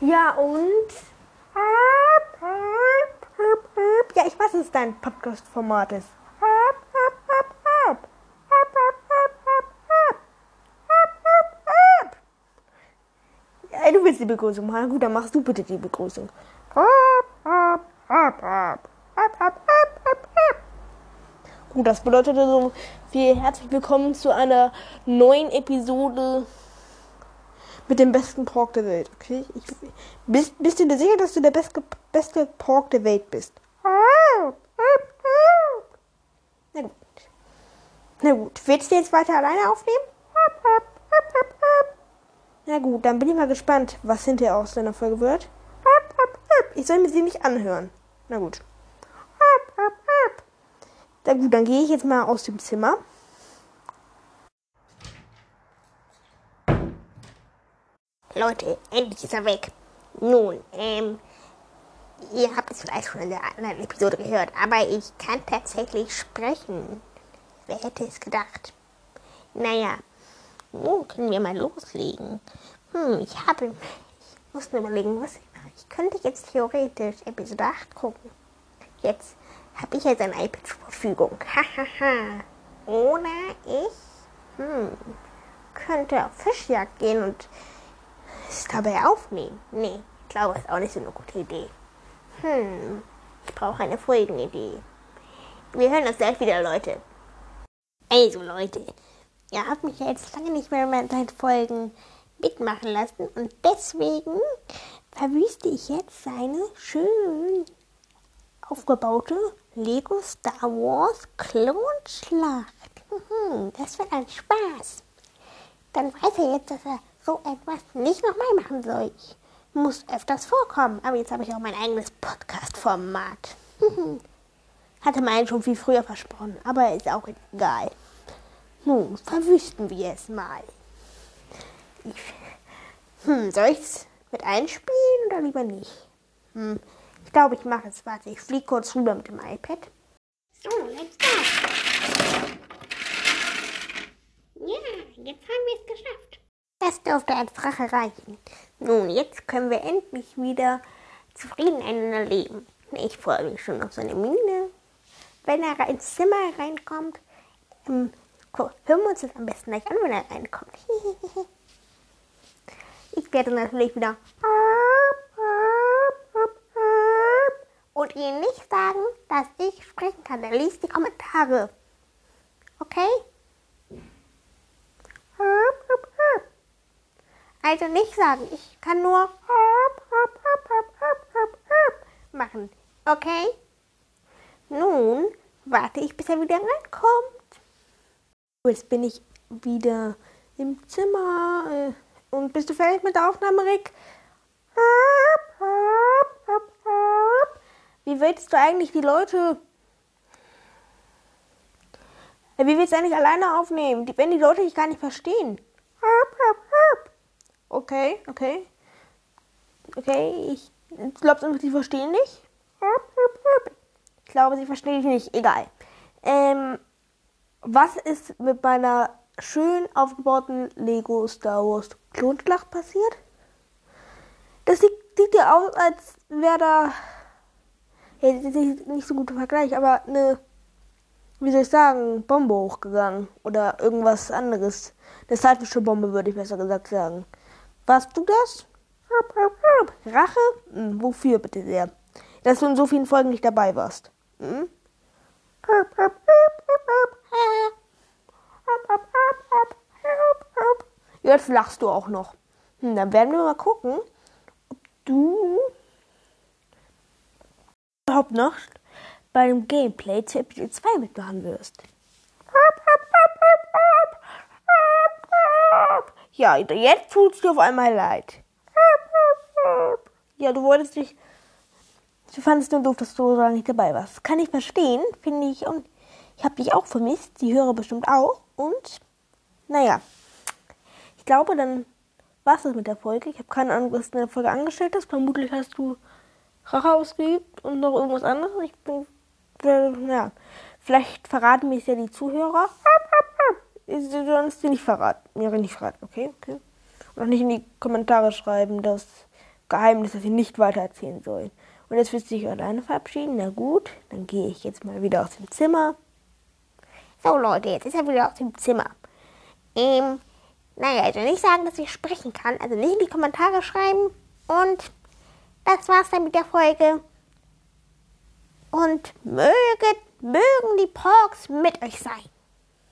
Ja, und? Ja, ich weiß, dass dein Podcast-Format ist. Ja, du willst die Begrüßung machen. Gut, dann machst du bitte die Begrüßung. Gut, das bedeutet so viel herzlich willkommen zu einer neuen Episode mit dem besten Pork der Welt. Okay? Ich, bist, bist du dir sicher, dass du der beste, beste Pork der Welt bist? Na gut. Na gut. Willst du jetzt weiter alleine aufnehmen? Na gut, dann bin ich mal gespannt, was hinterher aus deiner Folge wird. Ich soll mir sie nicht anhören. Na gut. Na gut, dann gehe ich jetzt mal aus dem Zimmer. Leute, endlich ist er weg. Nun, ähm, ihr habt es vielleicht schon in der anderen Episode gehört, aber ich kann tatsächlich sprechen. Wer hätte es gedacht? Naja, nun können wir mal loslegen. Hm, ich habe, ich muss nur überlegen, was ich mache. Ich könnte jetzt theoretisch Episode 8 gucken. Jetzt habe ich jetzt ein iPad zur Verfügung. Hahaha. Oder ich, hm, könnte auf Fischjagd gehen und es dabei aufnehmen. Nee, ich glaube, das ist auch nicht so eine gute Idee. Hm, ich brauche eine Folgenidee. Wir hören uns gleich wieder, Leute. Also, Leute, ihr habt mich jetzt lange nicht mehr mit meinen Folgen mitmachen lassen und deswegen verwüste ich jetzt seine schön aufgebaute Lego Star Wars Klonschlacht. Das wird ein Spaß. Dann weiß er jetzt, dass er so etwas nicht nochmal machen soll. Ich muss öfters vorkommen, aber jetzt habe ich auch mein eigenes Podcast-Format. Hatte meinen schon viel früher versprochen, aber ist auch egal. Nun, verwüsten wir es mal. Ich, hm, soll ich es mit einspielen oder lieber nicht? Hm, ich glaube, ich mache es. Warte, ich fliege kurz rüber mit dem iPad. So, let's go. Ja, jetzt haben wir es geschafft. Das dürfte als Rache reichen. Nun, jetzt können wir endlich wieder zufrieden einander leben. Ich freue mich schon auf seine Miene. Wenn er ins Zimmer reinkommt, ähm, hören wir uns das am besten gleich an, wenn er reinkommt. ich werde natürlich wieder und ihm nicht sagen, dass ich sprechen kann. Er liest die Kommentare. Okay? Also nicht sagen, ich kann nur machen. Okay? Nun warte ich, bis er wieder reinkommt. Jetzt bin ich wieder im Zimmer. Und bist du fertig mit der Aufnahme, Rick? Wie willst du eigentlich die Leute. Wie willst du eigentlich alleine aufnehmen, wenn die Leute dich gar nicht verstehen? Okay, okay. Okay, ich glaube, sie verstehen dich. Ich glaube, sie verstehen dich nicht. Egal. Ähm, was ist mit meiner schön aufgebauten Lego Star Wars Klonschlacht passiert? Das sieht, sieht ja aus, als wäre da. Ja, das ist nicht so guter Vergleich, aber eine. Wie soll ich sagen? Bombe hochgegangen. Oder irgendwas anderes. Eine zeitliche Bombe, würde ich besser gesagt sagen. Warst du das? Rache? Hm, wofür bitte sehr? Dass du in so vielen Folgen nicht dabei warst. Hm? Jetzt lachst du auch noch. Hm, dann werden wir mal gucken, ob du überhaupt noch bei dem Gameplay zu Episode 2 mitmachen wirst. Ja, jetzt tut es dir auf einmal leid. Ja, du wolltest dich. Du fandest nur doof, dass du so nicht dabei warst. Kann ich verstehen, finde ich. Und ich habe dich auch vermisst. Die höre bestimmt auch. Und, naja. Ich glaube, dann war es das mit der Folge. Ich habe keine Ahnung, was du in der Folge angestellt hast. Vermutlich hast du Rache ausgeübt und noch irgendwas anderes. Ich bin. Äh, ja. Vielleicht verraten mir es ja die Zuhörer. Du sollst dir nicht verraten. Mir nicht verraten, okay? okay. Und auch nicht in die Kommentare schreiben, dass Geheimnis, das sie nicht weitererzählen sollen. Und jetzt willst du dich alleine verabschieden? Na gut, dann gehe ich jetzt mal wieder aus dem Zimmer. So Leute, jetzt ist er wieder aus dem Zimmer. Ähm, naja, also nicht sagen, dass ich sprechen kann. Also nicht in die Kommentare schreiben. Und das war's dann mit der Folge. Und möget, mögen die Porks mit euch sein.